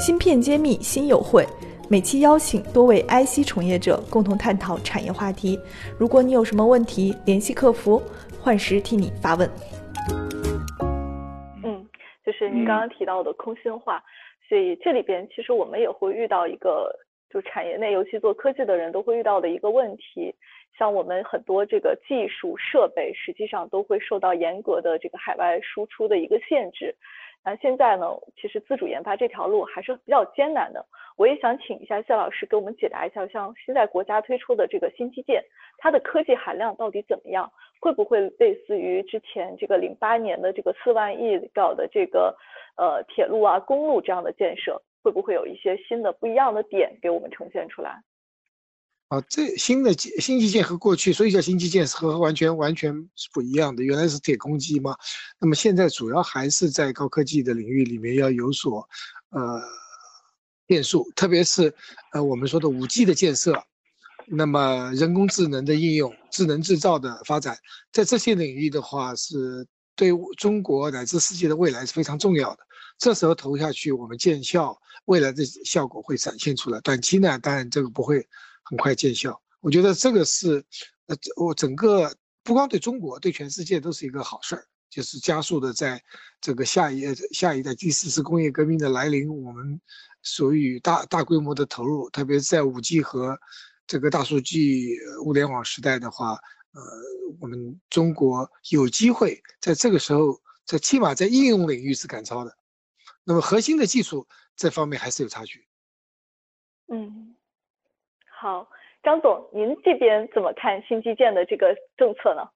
芯片揭秘新友会，每期邀请多位 IC 从业者共同探讨产业话题。如果你有什么问题，联系客服，幻时替你发问。嗯，就是您刚刚提到的空心化，所以这里边其实我们也会遇到一个，就产业内尤其做科技的人都会遇到的一个问题。像我们很多这个技术设备，实际上都会受到严格的这个海外输出的一个限制。那现在呢，其实自主研发这条路还是比较艰难的。我也想请一下谢老师给我们解答一下，像现在国家推出的这个新基建，它的科技含量到底怎么样？会不会类似于之前这个零八年的这个四万亿搞的这个呃铁路啊、公路这样的建设，会不会有一些新的不一样的点给我们呈现出来？啊，这新的新基建和过去，所以叫新基建是和完全完全是不一样的。原来是铁公鸡嘛，那么现在主要还是在高科技的领域里面要有所呃变数，特别是呃我们说的五 G 的建设，那么人工智能的应用、智能制造的发展，在这些领域的话，是对中国乃至世界的未来是非常重要的。这时候投下去，我们见效，未来的效果会展现出来。短期呢，当然这个不会。很快见效，我觉得这个是，呃，我整个不光对中国，对全世界都是一个好事儿，就是加速的在这个下一下一代第四次工业革命的来临，我们属于大大规模的投入，特别是在五 G 和这个大数据物联网时代的话，呃，我们中国有机会在这个时候，在起码在应用领域是赶超的，那么核心的技术这方面还是有差距。嗯。好，张总，您这边怎么看新基建的这个政策呢？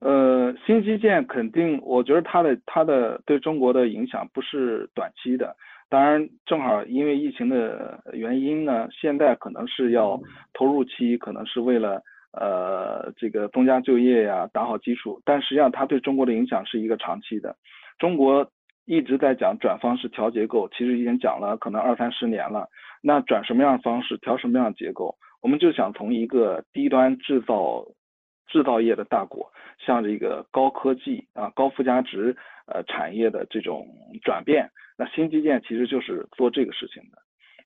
呃，新基建肯定，我觉得它的它的对中国的影响不是短期的。当然，正好因为疫情的原因呢，现在可能是要投入期，可能是为了呃这个增加就业呀，打好基础。但实际上，它对中国的影响是一个长期的。中国一直在讲转方式、调结构，其实已经讲了可能二三十年了。那转什么样的方式，调什么样的结构，我们就想从一个低端制造制造业的大国，向这个高科技啊、高附加值呃产业的这种转变。那新基建其实就是做这个事情的。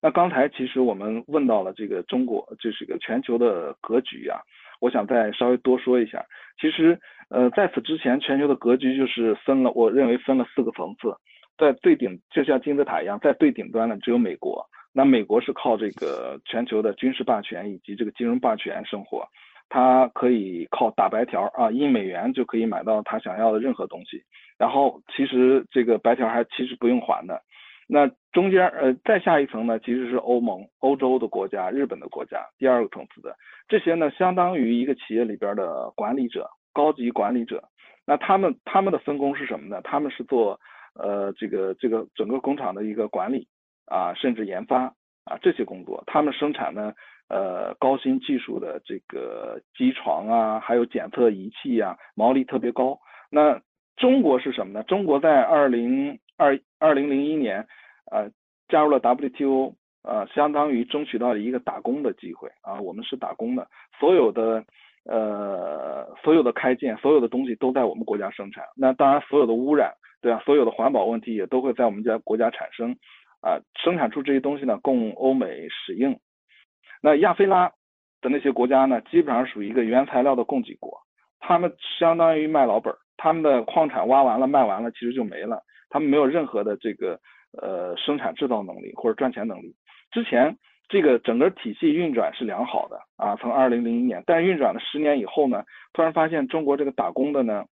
那刚才其实我们问到了这个中国，这是一个全球的格局啊，我想再稍微多说一下。其实呃在此之前，全球的格局就是分了，我认为分了四个层次，在最顶就像金字塔一样，在最顶端的只有美国。那美国是靠这个全球的军事霸权以及这个金融霸权生活，它可以靠打白条啊，印美元就可以买到他想要的任何东西。然后其实这个白条还其实不用还的。那中间呃再下一层呢，其实是欧盟、欧洲的国家、日本的国家，第二个层次的这些呢，相当于一个企业里边的管理者、高级管理者。那他们他们的分工是什么呢？他们是做呃这个这个整个工厂的一个管理。啊，甚至研发啊这些工作，他们生产呢，呃，高新技术的这个机床啊，还有检测仪器啊，毛利特别高。那中国是什么呢？中国在二零二二零零一年，呃，加入了 WTO，呃，相当于争取到了一个打工的机会啊。我们是打工的，所有的呃，所有的开件，所有的东西都在我们国家生产。那当然，所有的污染，对吧？所有的环保问题也都会在我们家国家产生。啊，生产出这些东西呢，供欧美使用。那亚非拉的那些国家呢，基本上属于一个原材料的供给国，他们相当于卖老本儿，他们的矿产挖完了卖完了，其实就没了，他们没有任何的这个呃生产制造能力或者赚钱能力。之前这个整个体系运转是良好的啊，从二零零一年，但运转了十年以后呢，突然发现中国这个打工的呢，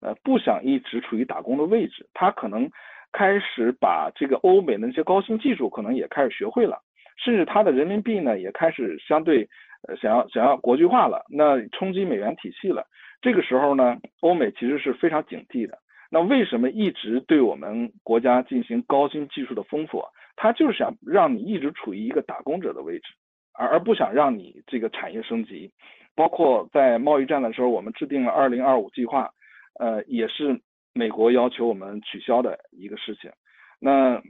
呃，不想一直处于打工的位置，他可能。开始把这个欧美那些高新技术可能也开始学会了，甚至它的人民币呢也开始相对呃想要想要国际化了，那冲击美元体系了。这个时候呢，欧美其实是非常警惕的。那为什么一直对我们国家进行高新技术的封锁？他就是想让你一直处于一个打工者的位置，而而不想让你这个产业升级。包括在贸易战的时候，我们制定了二零二五计划，呃，也是。美国要求我们取消的一个事情，那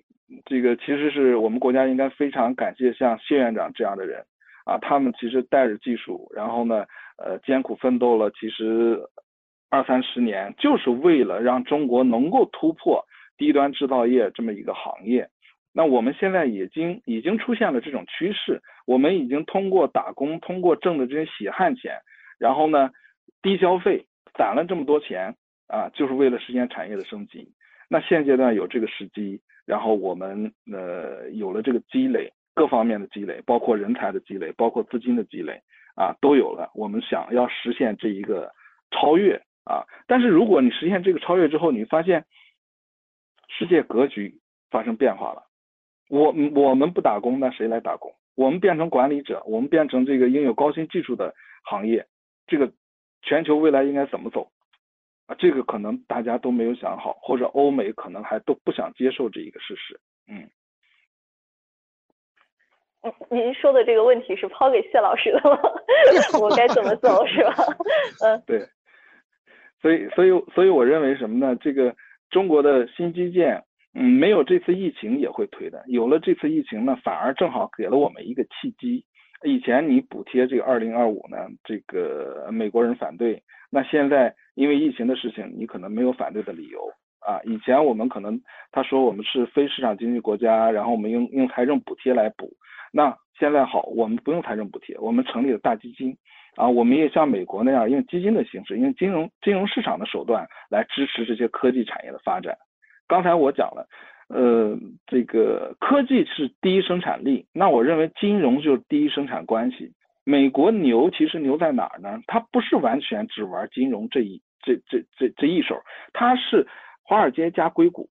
这个其实是我们国家应该非常感谢像谢院长这样的人啊，他们其实带着技术，然后呢，呃，艰苦奋斗了，其实二三十年，就是为了让中国能够突破低端制造业这么一个行业。那我们现在已经已经出现了这种趋势，我们已经通过打工，通过挣的这些血汗钱，然后呢，低消费攒了这么多钱啊，就是为了实现产业的升级。那现阶段有这个时机，然后我们呃有了这个积累，各方面的积累，包括人才的积累，包括资金的积累啊，都有了。我们想要实现这一个超越啊，但是如果你实现这个超越之后，你发现世界格局发生变化了。我我们不打工，那谁来打工？我们变成管理者，我们变成这个拥有高新技术的行业，这个全球未来应该怎么走啊？这个可能大家都没有想好，或者欧美可能还都不想接受这一个事实。嗯，嗯，您说的这个问题是抛给谢老师的吗？我该怎么走是吧？嗯，对。所以，所以，所以我认为什么呢？这个中国的新基建。嗯，没有这次疫情也会推的。有了这次疫情呢，反而正好给了我们一个契机。以前你补贴这个二零二五呢，这个美国人反对。那现在因为疫情的事情，你可能没有反对的理由啊。以前我们可能他说我们是非市场经济国家，然后我们用用财政补贴来补。那现在好，我们不用财政补贴，我们成立了大基金啊。我们也像美国那样用基金的形式，用金融金融市场的手段来支持这些科技产业的发展。刚才我讲了，呃，这个科技是第一生产力，那我认为金融就是第一生产关系。美国牛其实牛在哪儿呢？它不是完全只玩金融这一这这这这一手，它是华尔街加硅谷，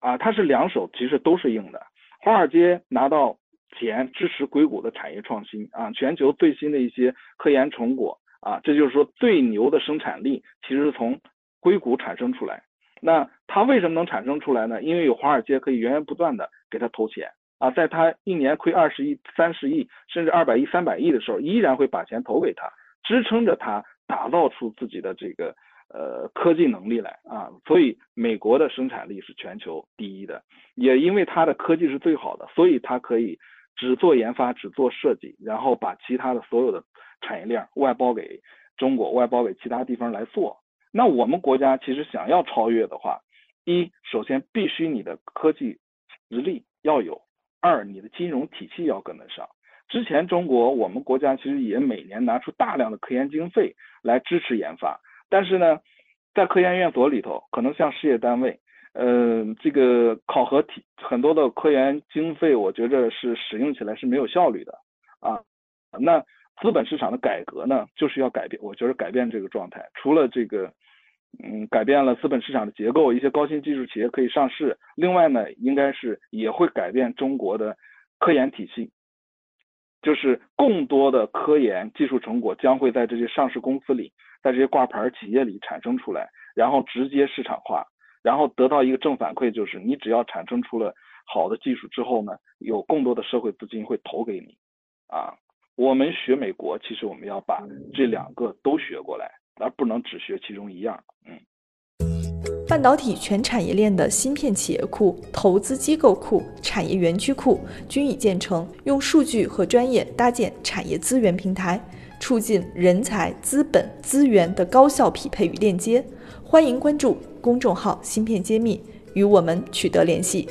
啊，它是两手其实都是硬的。华尔街拿到钱支持硅谷的产业创新啊，全球最新的一些科研成果啊，这就是说最牛的生产力其实从硅谷产生出来。那它为什么能产生出来呢？因为有华尔街可以源源不断的给他投钱啊，在他一年亏二十亿、三十亿，甚至二百亿、三百亿的时候，依然会把钱投给他，支撑着他打造出自己的这个呃科技能力来啊。所以美国的生产力是全球第一的，也因为它的科技是最好的，所以它可以只做研发、只做设计，然后把其他的所有的产业链外包给中国、外包给其他地方来做。那我们国家其实想要超越的话，一首先必须你的科技实力要有，二你的金融体系要跟得上。之前中国我们国家其实也每年拿出大量的科研经费来支持研发，但是呢，在科研院所里头，可能像事业单位，嗯，这个考核体很多的科研经费，我觉着是使用起来是没有效率的啊。那资本市场的改革呢，就是要改变，我觉得改变这个状态，除了这个。嗯，改变了资本市场的结构，一些高新技术企业可以上市。另外呢，应该是也会改变中国的科研体系，就是更多的科研技术成果将会在这些上市公司里，在这些挂牌企业里产生出来，然后直接市场化，然后得到一个正反馈，就是你只要产生出了好的技术之后呢，有更多的社会资金会投给你。啊，我们学美国，其实我们要把这两个都学过来。而不能只学其中一样。嗯，半导体全产业链的芯片企业库、投资机构库、产业园区库均已建成，用数据和专业搭建产业资源平台，促进人才、资本、资源的高效匹配与链接。欢迎关注公众号“芯片揭秘”，与我们取得联系。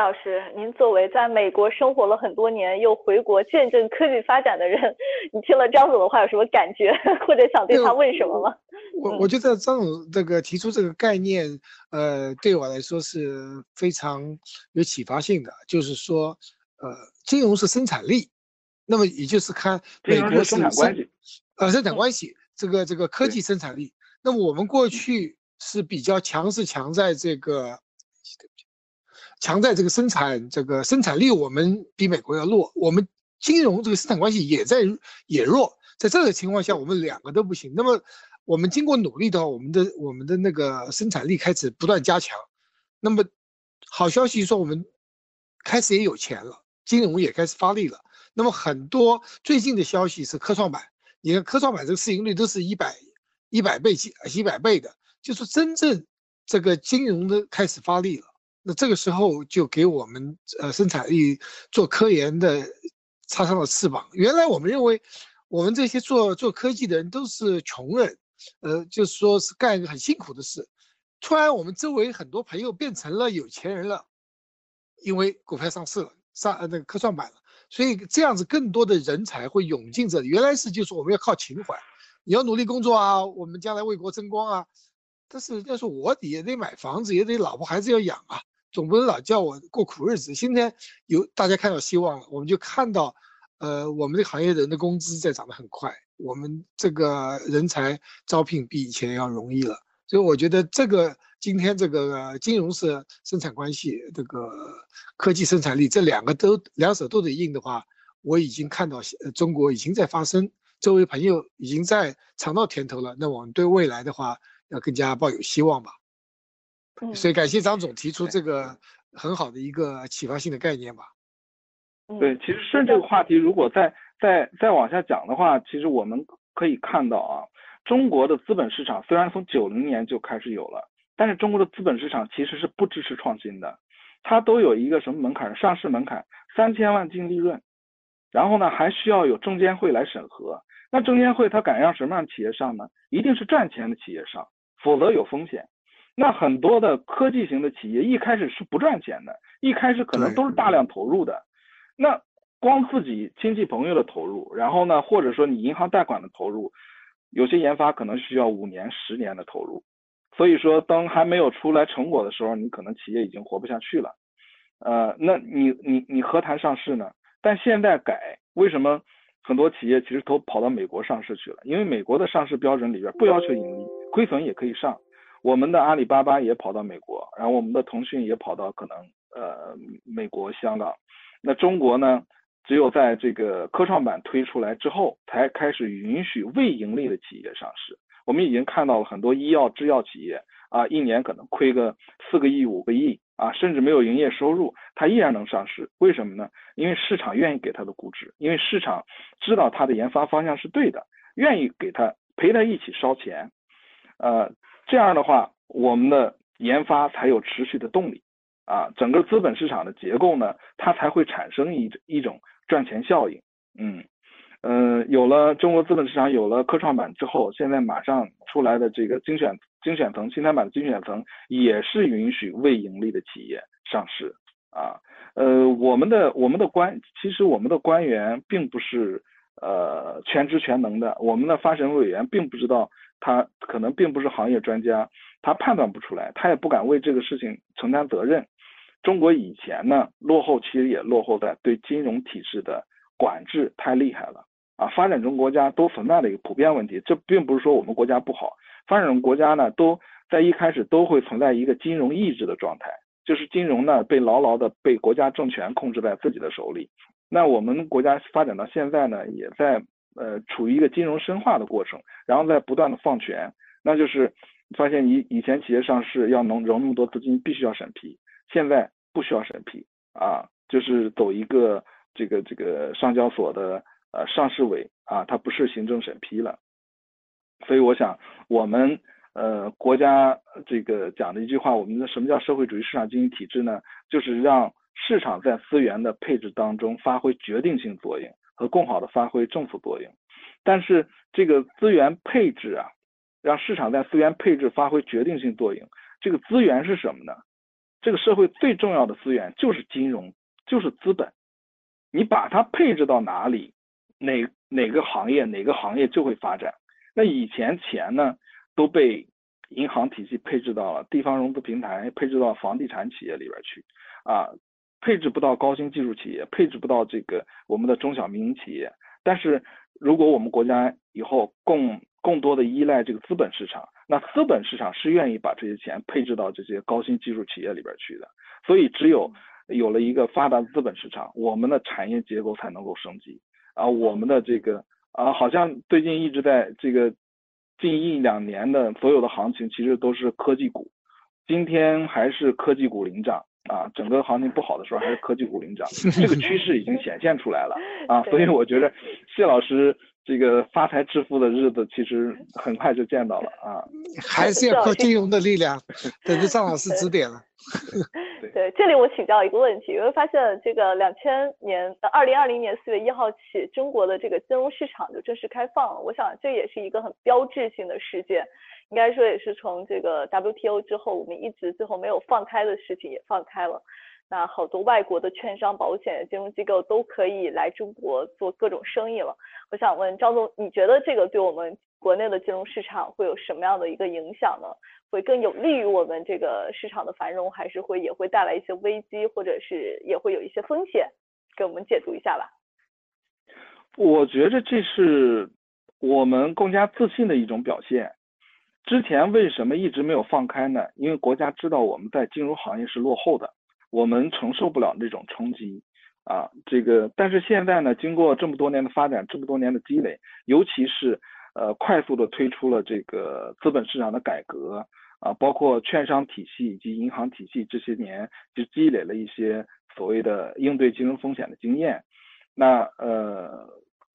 老师，您作为在美国生活了很多年，又回国见证科技发展的人，你听了张总的话有什么感觉，或者想对他问什么吗？我我觉得张总这个提出这个概念，呃，对我来说是非常有启发性的。就是说，呃，金融是生产力，那么也就是看美国是生产关系，呃，生产关系，这个这个科技生产力。那么我们过去是比较强，是强在这个。强在这个生产，这个生产力我们比美国要弱，我们金融这个生产关系也在也弱，在这个情况下，我们两个都不行。那么我们经过努力的话，我们的我们的那个生产力开始不断加强。那么好消息说，我们开始也有钱了，金融也开始发力了。那么很多最近的消息是科创板，你看科创板这个市盈率都是一百一百倍几几百倍的，就是真正这个金融的开始发力了。那这个时候就给我们呃生产力做科研的插上了翅膀。原来我们认为我们这些做做科技的人都是穷人，呃，就是说是干一个很辛苦的事。突然我们周围很多朋友变成了有钱人了，因为股票上市了，上呃那个科创板了，所以这样子更多的人才会涌进这里。原来是就是我们要靠情怀，你要努力工作啊，我们将来为国争光啊。但是要是我也得买房子，也得老婆孩子要养啊，总不能老叫我过苦日子。今天有大家看到希望了，我们就看到，呃，我们这个行业人的工资在涨得很快，我们这个人才招聘比以前要容易了。所以我觉得这个今天这个金融是生产关系，这个科技生产力这两个都两手都得硬的话，我已经看到呃中国已经在发生，周围朋友已经在尝到甜头了。那我们对未来的话。要更加抱有希望吧，所以感谢张总提出这个很好的一个启发性的概念吧。对，其实顺这个话题，如果再再再往下讲的话，其实我们可以看到啊，中国的资本市场虽然从九零年就开始有了，但是中国的资本市场其实是不支持创新的，它都有一个什么门槛？上市门槛三千万净利润，然后呢还需要有证监会来审核。那证监会它敢让什么样的企业上呢？一定是赚钱的企业上。否则有风险。那很多的科技型的企业一开始是不赚钱的，一开始可能都是大量投入的。那光自己亲戚朋友的投入，然后呢，或者说你银行贷款的投入，有些研发可能需要五年、十年的投入。所以说，当还没有出来成果的时候，你可能企业已经活不下去了。呃，那你你你何谈上市呢？但现在改，为什么很多企业其实都跑到美国上市去了？因为美国的上市标准里边不要求盈利。亏损也可以上，我们的阿里巴巴也跑到美国，然后我们的腾讯也跑到可能呃美国、香港。那中国呢，只有在这个科创板推出来之后，才开始允许未盈利的企业上市。我们已经看到了很多医药、制药企业啊，一年可能亏个四个亿、五个亿啊，甚至没有营业收入，它依然能上市。为什么呢？因为市场愿意给它的估值，因为市场知道它的研发方向是对的，愿意给它陪它一起烧钱。呃，这样的话，我们的研发才有持续的动力，啊，整个资本市场的结构呢，它才会产生一一种赚钱效应。嗯，呃，有了中国资本市场，有了科创板之后，现在马上出来的这个精选精选层、新三板的精选层，也是允许未盈利的企业上市。啊，呃，我们的我们的官，其实我们的官员并不是呃全知全能的，我们的发审委员并不知道。他可能并不是行业专家，他判断不出来，他也不敢为这个事情承担责任。中国以前呢，落后其实也落后在对金融体制的管制太厉害了啊。发展中国家都存在的一个普遍问题，这并不是说我们国家不好，发展中国家呢都在一开始都会存在一个金融抑制的状态，就是金融呢被牢牢的被国家政权控制在自己的手里。那我们国家发展到现在呢，也在。呃，处于一个金融深化的过程，然后在不断的放权，那就是发现以以前企业上市要能融那么多资金，必须要审批，现在不需要审批啊，就是走一个这个这个上交所的呃上市委啊，它不是行政审批了，所以我想我们呃国家这个讲的一句话，我们的什么叫社会主义市场经济体制呢？就是让市场在资源的配置当中发挥决定性作用。和更好的发挥政府作用，但是这个资源配置啊，让市场在资源配置发挥决定性作用。这个资源是什么呢？这个社会最重要的资源就是金融，就是资本。你把它配置到哪里，哪哪个行业哪个行业就会发展。那以前钱呢都被银行体系配置到了地方融资平台，配置到房地产企业里边去啊。配置不到高新技术企业，配置不到这个我们的中小民营企业。但是，如果我们国家以后更更多的依赖这个资本市场，那资本市场是愿意把这些钱配置到这些高新技术企业里边去的。所以，只有有了一个发达的资本市场，我们的产业结构才能够升级。啊，我们的这个啊，好像最近一直在这个近一两年的所有的行情，其实都是科技股。今天还是科技股领涨。啊，整个行情不好的时候，还是科技股领涨，这个趋势已经显现出来了啊，所以我觉得谢老师这个发财致富的日子其实很快就见到了啊，还是要靠金融的力量，等着张老师指点了。对，这里我请教一个问题，因为发现这个两千年的二零二零年四月一号起，中国的这个金融市场就正式开放了。我想这也是一个很标志性的事件，应该说也是从这个 WTO 之后，我们一直最后没有放开的事情也放开了。那好多外国的券商、保险、金融机构都可以来中国做各种生意了。我想问张总，你觉得这个对我们国内的金融市场会有什么样的一个影响呢？会更有利于我们这个市场的繁荣，还是会也会带来一些危机，或者是也会有一些风险？给我们解读一下吧。我觉得这是我们更加自信的一种表现。之前为什么一直没有放开呢？因为国家知道我们在金融行业是落后的。我们承受不了这种冲击啊，这个，但是现在呢，经过这么多年的发展，这么多年的积累，尤其是呃快速的推出了这个资本市场的改革啊，包括券商体系以及银行体系这些年就积累了一些所谓的应对金融风险的经验。那呃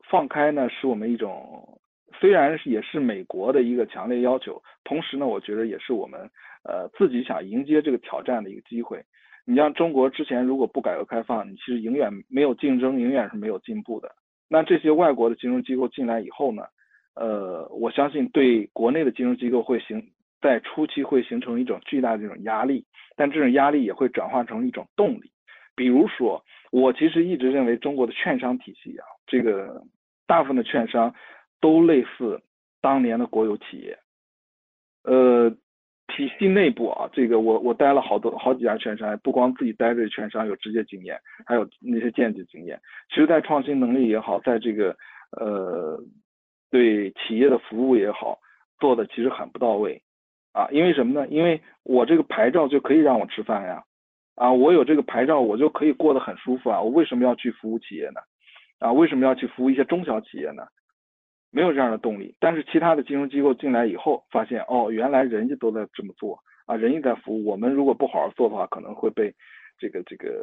放开呢，是我们一种虽然也是美国的一个强烈要求，同时呢，我觉得也是我们呃自己想迎接这个挑战的一个机会。你像中国之前如果不改革开放，你其实永远没有竞争，永远是没有进步的。那这些外国的金融机构进来以后呢，呃，我相信对国内的金融机构会形在初期会形成一种巨大的这种压力，但这种压力也会转化成一种动力。比如说，我其实一直认为中国的券商体系啊，这个大部分的券商都类似当年的国有企业，呃。体系内部啊，这个我我待了好多好几家券商，不光自己待着券商有直接经验，还有那些间接经验。其实，在创新能力也好，在这个呃对企业的服务也好，做的其实很不到位啊。因为什么呢？因为我这个牌照就可以让我吃饭呀，啊，我有这个牌照，我就可以过得很舒服啊。我为什么要去服务企业呢？啊，为什么要去服务一些中小企业呢？没有这样的动力，但是其他的金融机构进来以后，发现哦，原来人家都在这么做啊，人家在服务，我们如果不好好做的话，可能会被这个这个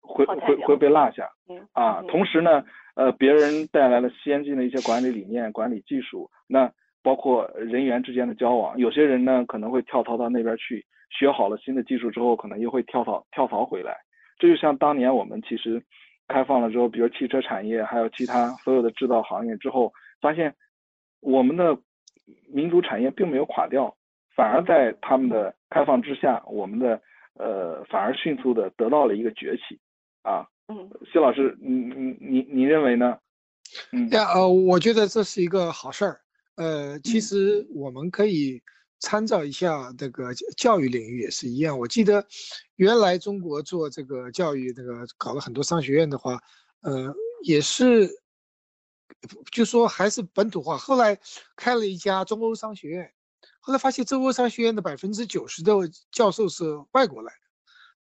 会会会被落下啊。同时呢，呃，别人带来了先进的一些管理理念、管理技术，那包括人员之间的交往，有些人呢可能会跳槽到那边去，学好了新的技术之后，可能又会跳槽跳槽回来。这就像当年我们其实。开放了之后，比如汽车产业，还有其他所有的制造行业之后，发现我们的民族产业并没有垮掉，反而在他们的开放之下，我们的呃反而迅速的得到了一个崛起啊。嗯，谢老师，你你你你认为呢？嗯，呀，呃，我觉得这是一个好事儿。呃，其实我们可以。参照一下这个教育领域也是一样。我记得原来中国做这个教育，那个搞了很多商学院的话，呃，也是就说还是本土化。后来开了一家中欧商学院，后来发现中欧商学院的百分之九十的教授是外国来。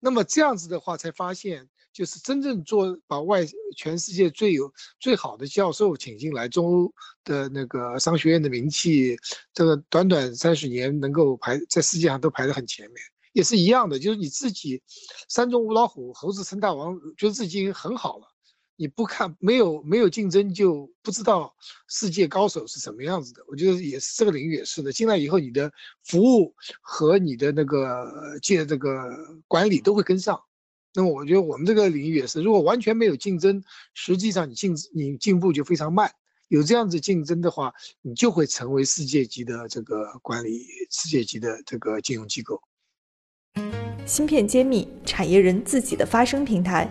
那么这样子的话，才发现。就是真正做把外全世界最有最好的教授请进来，中欧的那个商学院的名气，这个短短三十年能够排在世界上都排得很前面，也是一样的。就是你自己山中无老虎，猴子称大王，觉得自己已经很好了。你不看没有没有竞争，就不知道世界高手是什么样子的。我觉得也是这个领域也是的。进来以后，你的服务和你的那个借这个管理都会跟上。那么我觉得我们这个领域也是，如果完全没有竞争，实际上你进你进步就非常慢。有这样子竞争的话，你就会成为世界级的这个管理、世界级的这个金融机构。芯片揭秘，产业人自己的发声平台，